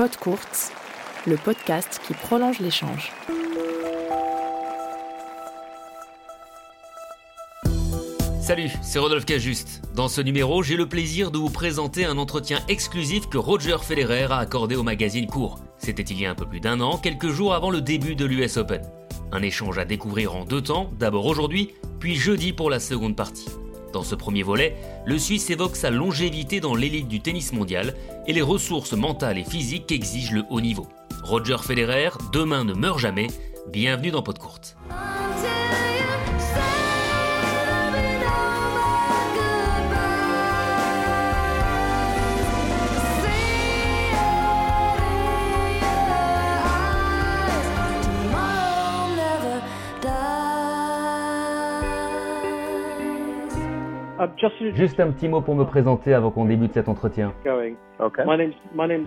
Pod Courts, le podcast qui prolonge l'échange. Salut, c'est Rodolphe Cajuste. Dans ce numéro, j'ai le plaisir de vous présenter un entretien exclusif que Roger Federer a accordé au magazine Court. C'était il y a un peu plus d'un an, quelques jours avant le début de l'US Open. Un échange à découvrir en deux temps, d'abord aujourd'hui, puis jeudi pour la seconde partie. Dans ce premier volet, le Suisse évoque sa longévité dans l'élite du tennis mondial et les ressources mentales et physiques qu'exige le haut niveau. Roger Federer, demain ne meurt jamais, bienvenue dans Pot Juste un petit mot pour me présenter avant qu'on débute cet entretien.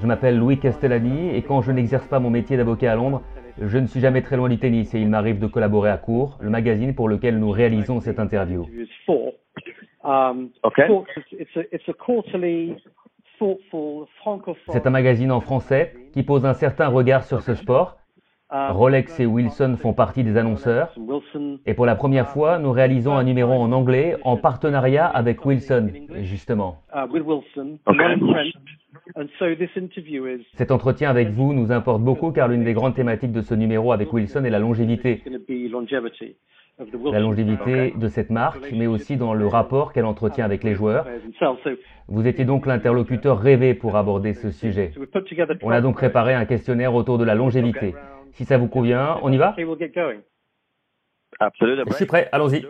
Je m'appelle Louis Castellani et quand je n'exerce pas mon métier d'avocat à Londres, je ne suis jamais très loin du tennis et il m'arrive de collaborer à Court, le magazine pour lequel nous réalisons cette interview. C'est un magazine en français qui pose un certain regard sur ce sport Rolex et Wilson font partie des annonceurs. Et pour la première fois, nous réalisons un numéro en anglais en partenariat avec Wilson, justement. Cet entretien avec vous nous importe beaucoup car l'une des grandes thématiques de ce numéro avec Wilson est la longévité. La longévité de cette marque, mais aussi dans le rapport qu'elle entretient avec les joueurs. Vous étiez donc l'interlocuteur rêvé pour aborder ce sujet. On a donc préparé un questionnaire autour de la longévité. Si ça vous convient, on y va Je suis prêt, allons-y.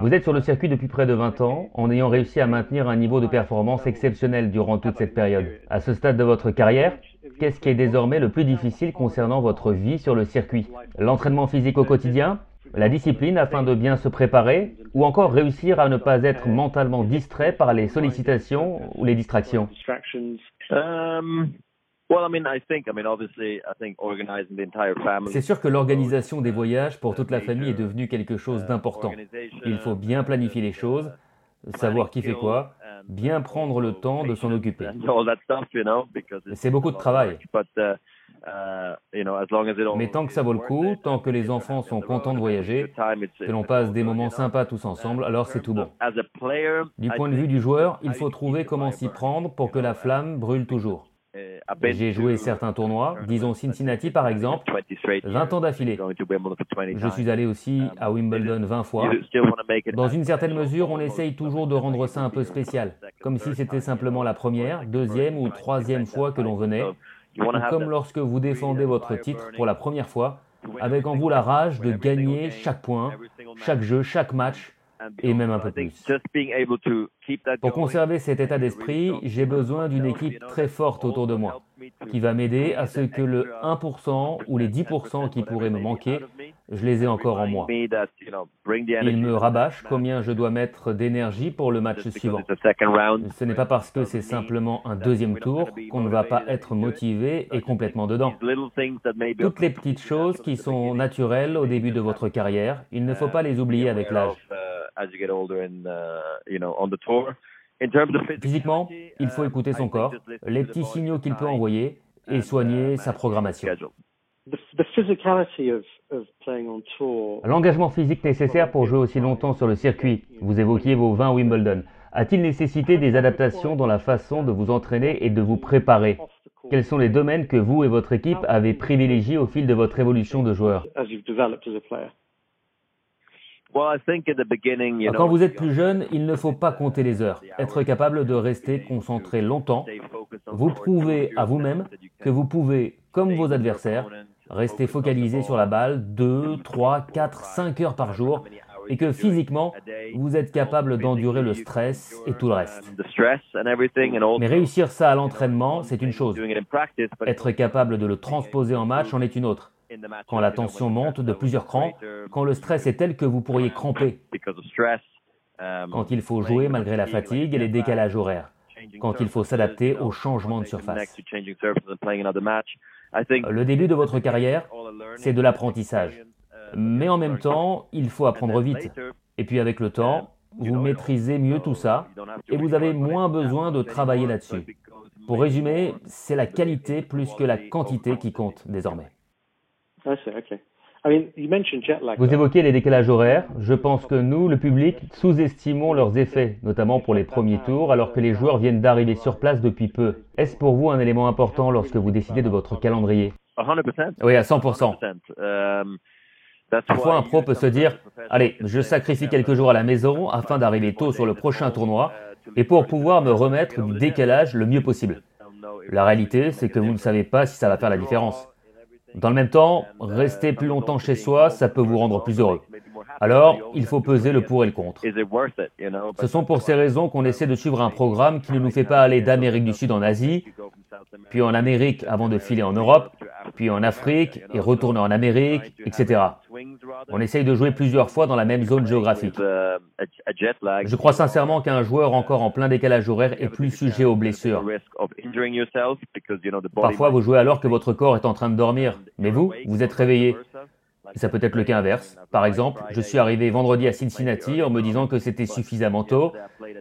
Vous êtes sur le circuit depuis près de 20 ans en ayant réussi à maintenir un niveau de performance exceptionnel durant toute cette période. À ce stade de votre carrière, qu'est-ce qui est désormais le plus difficile concernant votre vie sur le circuit? L'entraînement physique au quotidien la discipline afin de bien se préparer ou encore réussir à ne pas être mentalement distrait par les sollicitations ou les distractions? Um, c'est sûr que l'organisation des voyages pour toute la famille est devenue quelque chose d'important. Il faut bien planifier les choses, savoir qui fait quoi, bien prendre le temps de s'en occuper. C'est beaucoup de travail. Mais tant que ça vaut le coup, tant que les enfants sont contents de voyager, que l'on passe des moments sympas tous ensemble, alors c'est tout bon. Du point de vue du joueur, il faut trouver comment s'y prendre pour que la flamme brûle toujours. J'ai joué certains tournois, disons Cincinnati par exemple, 20 ans d'affilée. Je suis allé aussi à Wimbledon 20 fois. Dans une certaine mesure, on essaye toujours de rendre ça un peu spécial, comme si c'était simplement la première, deuxième ou troisième fois que l'on venait, comme lorsque vous défendez votre titre pour la première fois, avec en vous la rage de gagner chaque point, chaque jeu, chaque match, et même un peu plus. Pour conserver cet état d'esprit, j'ai besoin d'une équipe très forte autour de moi, qui va m'aider à ce que le 1% ou les 10% qui pourraient me manquer, je les ai encore en moi. Il me rabâche combien je dois mettre d'énergie pour le match suivant. Ce n'est pas parce que c'est simplement un deuxième tour qu'on ne va pas être motivé et complètement dedans. Toutes les petites choses qui sont naturelles au début de votre carrière, il ne faut pas les oublier avec l'âge. Physiquement, il faut écouter son corps, les petits signaux qu'il peut envoyer et soigner sa programmation. L'engagement physique nécessaire pour jouer aussi longtemps sur le circuit. Vous évoquiez vos 20 Wimbledon. A-t-il nécessité des adaptations dans la façon de vous entraîner et de vous préparer? Quels sont les domaines que vous et votre équipe avez privilégiés au fil de votre évolution de joueur? Quand vous êtes plus jeune, il ne faut pas compter les heures. Être capable de rester concentré longtemps. Vous prouvez à vous-même que vous pouvez, comme vos adversaires, rester focalisé sur la balle 2, 3, 4, 5 heures par jour et que physiquement, vous êtes capable d'endurer le stress et tout le reste. Mais réussir ça à l'entraînement, c'est une chose. Être capable de le transposer en match en est une autre quand la tension monte de plusieurs crans, quand le stress est tel que vous pourriez cramper, quand il faut jouer malgré la fatigue et les décalages horaires, quand il faut s'adapter aux changements de surface. Le début de votre carrière, c'est de l'apprentissage. Mais en même temps, il faut apprendre vite. Et puis avec le temps, vous maîtrisez mieux tout ça et vous avez moins besoin de travailler là-dessus. Pour résumer, c'est la qualité plus que la quantité qui compte désormais. Vous évoquez les décalages horaires. Je pense que nous, le public, sous-estimons leurs effets, notamment pour les premiers tours, alors que les joueurs viennent d'arriver sur place depuis peu. Est-ce pour vous un élément important lorsque vous décidez de votre calendrier? Oui, à 100%. Parfois, un pro peut se dire, allez, je sacrifie quelques jours à la maison afin d'arriver tôt sur le prochain tournoi et pour pouvoir me remettre du décalage le mieux possible. La réalité, c'est que vous ne savez pas si ça va faire la différence. Dans le même temps, rester plus longtemps chez soi, ça peut vous rendre plus heureux. Alors, il faut peser le pour et le contre. Ce sont pour ces raisons qu'on essaie de suivre un programme qui ne nous fait pas aller d'Amérique du Sud en Asie, puis en Amérique avant de filer en Europe, puis en Afrique et retourner en Amérique, etc. On essaye de jouer plusieurs fois dans la même zone géographique. Je crois sincèrement qu'un joueur encore en plein décalage horaire est plus sujet aux blessures. Parfois, vous jouez alors que votre corps est en train de dormir, mais vous, vous êtes réveillé. ça peut être le cas inverse. Par exemple, je suis arrivé vendredi à Cincinnati en me disant que c'était suffisamment tôt,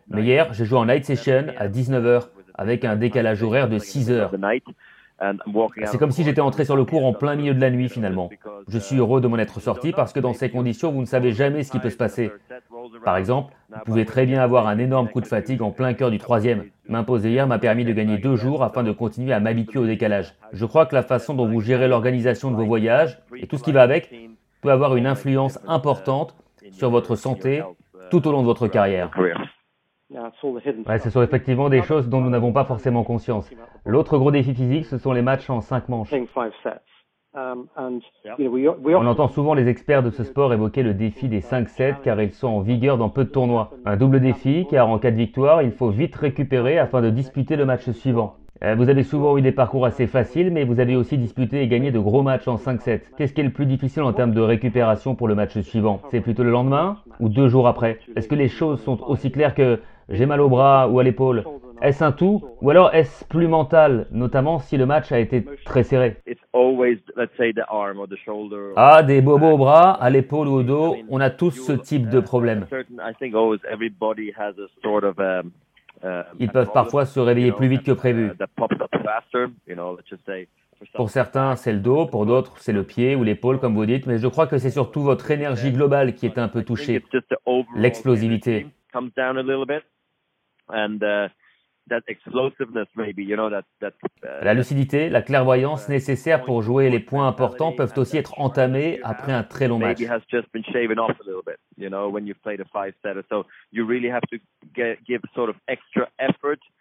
mais hier, j'ai joué en night session à 19h avec un décalage horaire de 6 heures. C'est comme si j'étais entré sur le cours en plein milieu de la nuit finalement. Je suis heureux de m'en être sorti parce que dans ces conditions, vous ne savez jamais ce qui peut se passer. Par exemple, vous pouvez très bien avoir un énorme coup de fatigue en plein cœur du troisième. M'imposer hier m'a permis de gagner deux jours afin de continuer à m'habituer au décalage. Je crois que la façon dont vous gérez l'organisation de vos voyages et tout ce qui va avec peut avoir une influence importante sur votre santé tout au long de votre carrière. Ouais, ce sont effectivement des choses dont nous n'avons pas forcément conscience. L'autre gros défi physique, ce sont les matchs en cinq manches. Um, On entend souvent les experts de ce sport évoquer le défi des 5-7 car ils sont en vigueur dans peu de tournois. Un double défi car en cas de victoire, il faut vite récupérer afin de disputer le match suivant. Euh, vous avez souvent eu des parcours assez faciles, mais vous avez aussi disputé et gagné de gros matchs en 5-7. Qu'est-ce qui est le plus difficile en termes de récupération pour le match suivant? C'est plutôt le lendemain ou deux jours après? Est-ce que les choses sont aussi claires que j'ai mal au bras ou à l'épaule. Est-ce un tout ou alors est-ce plus mental, notamment si le match a été très serré? Ah, des bobos au bras, à l'épaule ou au dos, on a tous ce type de problème. Ils peuvent parfois se réveiller plus vite que prévu. Pour certains, c'est le dos, pour d'autres, c'est le pied ou l'épaule, comme vous dites, mais je crois que c'est surtout votre énergie globale qui est un peu touchée, l'explosivité. La lucidité, la clairvoyance nécessaires pour jouer les points importants peuvent aussi être entamés après un très long match.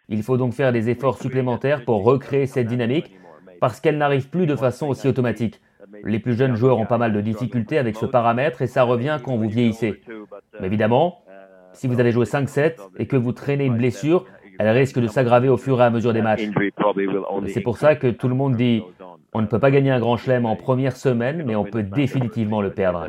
Il faut donc faire des efforts supplémentaires pour recréer cette dynamique parce qu'elle n'arrive plus de façon aussi automatique. Les plus jeunes joueurs ont pas mal de difficultés avec ce paramètre et ça revient quand vous vieillissez. Mais évidemment, si vous avez joué 5-7 et que vous traînez une blessure, elle risque de s'aggraver au fur et à mesure des matchs. C'est pour ça que tout le monde dit on. ne peut pas gagner un grand chelem en première semaine, mais on peut définitivement le perdre.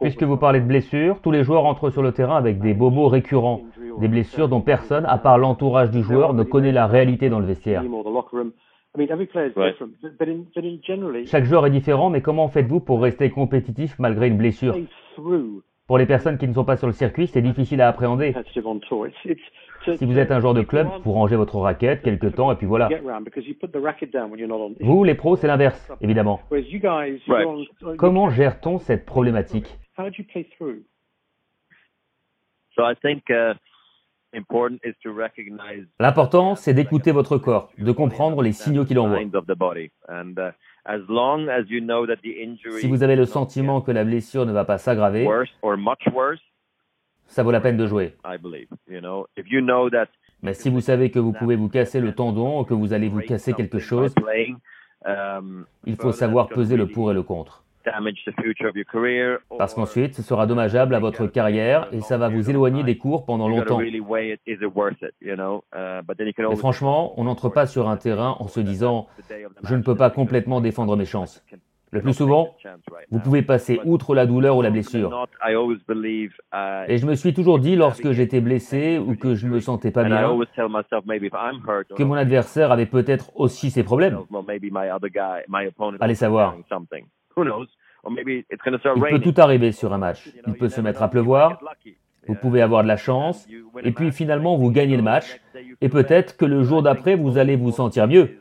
Puisque vous parlez de blessures, tous les joueurs entrent sur le terrain avec des bobos récurrents, des blessures dont personne, à part l'entourage du joueur, ne connaît la réalité dans le vestiaire. Chaque joueur est différent, mais comment faites-vous pour rester compétitif malgré une blessure? Pour les personnes qui ne sont pas sur le circuit, c'est difficile à appréhender. Si vous êtes un joueur de club, vous rangez votre raquette quelque temps et puis voilà. Vous, les pros, c'est l'inverse, évidemment. Comment gère-t-on cette problématique? L'important, c'est d'écouter votre corps, de comprendre les signaux qu'il envoie. Si vous avez le sentiment que la blessure ne va pas s'aggraver, ça vaut la peine de jouer. Mais si vous savez que vous pouvez vous casser le tendon ou que vous allez vous casser quelque chose, um, il faut savoir peser le pour et le contre. Parce qu'ensuite, ce sera dommageable à votre carrière et ça va vous éloigner des cours pendant longtemps. Mais franchement, on n'entre pas sur un terrain en se disant je ne peux pas complètement défendre mes chances. Le plus souvent, vous pouvez passer outre la douleur ou la blessure. Et je me suis toujours dit lorsque j'étais blessé ou que je ne me sentais pas bien, que mon adversaire avait peut-être aussi ses problèmes. Allez savoir. Il peut tout arriver sur un match. Il peut se mettre à pleuvoir. Vous pouvez avoir de la chance. et puis finalement vous gagnez le match, et peut-être que le jour d'après vous allez vous sentir mieux.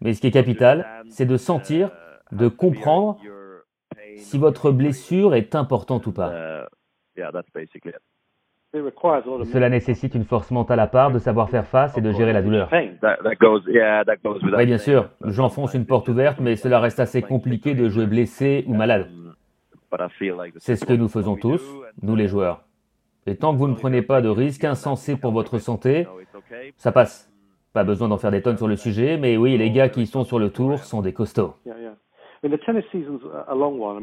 Mais ce qui est capital, c'est de sentir, de comprendre si votre blessure est importante ou pas. Cela nécessite une force mentale à part de savoir faire face et de gérer la douleur. Oui, bien sûr, j'enfonce une porte ouverte, mais cela reste assez compliqué de jouer blessé ou malade. C'est ce que nous faisons tous, nous les joueurs. Et tant que vous ne prenez pas de risques insensés pour votre santé, ça passe. Pas besoin d'en faire des tonnes sur le sujet, mais oui, les gars qui sont sur le tour sont des costauds.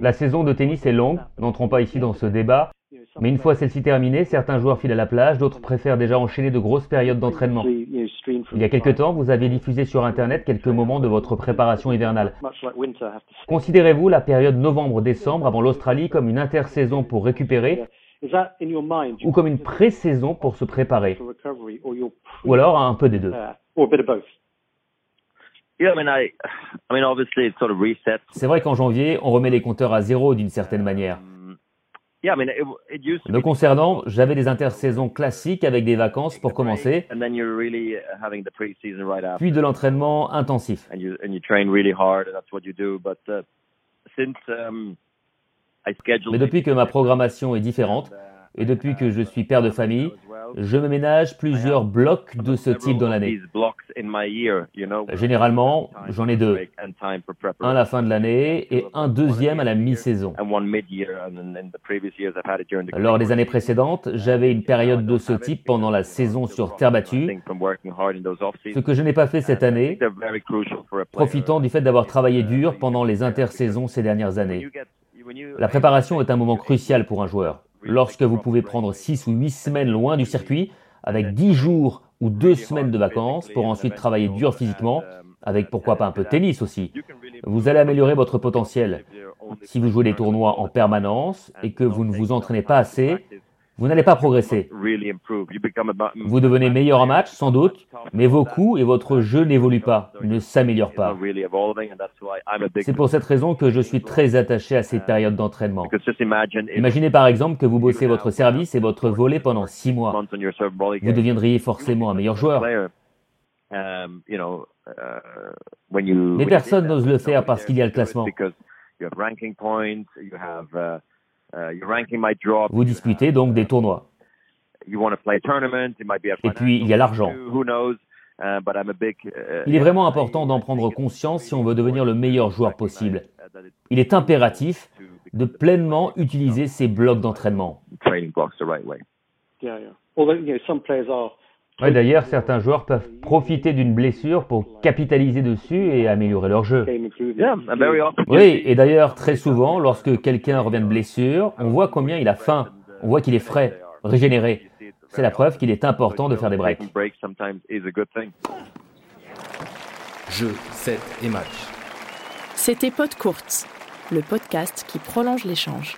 La saison de tennis est longue, n'entrons pas ici dans ce débat, mais une fois celle-ci terminée, certains joueurs filent à la plage, d'autres préfèrent déjà enchaîner de grosses périodes d'entraînement. Il y a quelque temps, vous aviez diffusé sur Internet quelques moments de votre préparation hivernale. Considérez-vous la période novembre-décembre avant l'Australie comme une intersaison pour récupérer ou comme une pré-saison pour se préparer? Ou alors un peu des deux? C'est vrai qu'en janvier, on remet les compteurs à zéro d'une certaine manière. Me concernant, j'avais des intersaisons classiques avec des vacances pour commencer, puis de l'entraînement intensif. Mais depuis que ma programmation est différente, et depuis que je suis père de famille, je me ménage plusieurs blocs de ce type dans l'année. Généralement, j'en ai deux. Un à la fin de l'année et un deuxième à la mi-saison. Lors des années précédentes, j'avais une période de ce type pendant la saison sur terre battue, ce que je n'ai pas fait cette année, profitant du fait d'avoir travaillé dur pendant les intersaisons ces dernières années. La préparation est un moment crucial pour un joueur. Lorsque vous pouvez prendre 6 ou 8 semaines loin du circuit, avec 10 jours ou 2 semaines de vacances pour ensuite travailler dur physiquement, avec pourquoi pas un peu de tennis aussi, vous allez améliorer votre potentiel. Si vous jouez des tournois en permanence et que vous ne vous entraînez pas assez, vous n'allez pas progresser. Vous devenez meilleur en match, sans doute, mais vos coups et votre jeu n'évoluent pas, ne s'améliorent pas. C'est pour cette raison que je suis très attaché à ces périodes d'entraînement. Imaginez par exemple que vous bossez votre service et votre volet pendant six mois. Vous deviendriez forcément un meilleur joueur. Mais personne n'ose le faire parce qu'il y a le classement. Uh, Vous disputez donc des tournois. Et puis, il y a l'argent. Uh, uh, il est vraiment important d'en prendre conscience si on veut devenir le meilleur joueur possible. Il est impératif de pleinement utiliser ces blocs d'entraînement. D'ailleurs, certains joueurs peuvent profiter d'une blessure pour capitaliser dessus et améliorer leur jeu. Oui, et d'ailleurs, très souvent, lorsque quelqu'un revient de blessure, on voit combien il a faim, on voit qu'il est frais, régénéré. C'est la preuve qu'il est important de faire des breaks. Jeu, set et match. C'était Pod Courts, le podcast qui prolonge l'échange.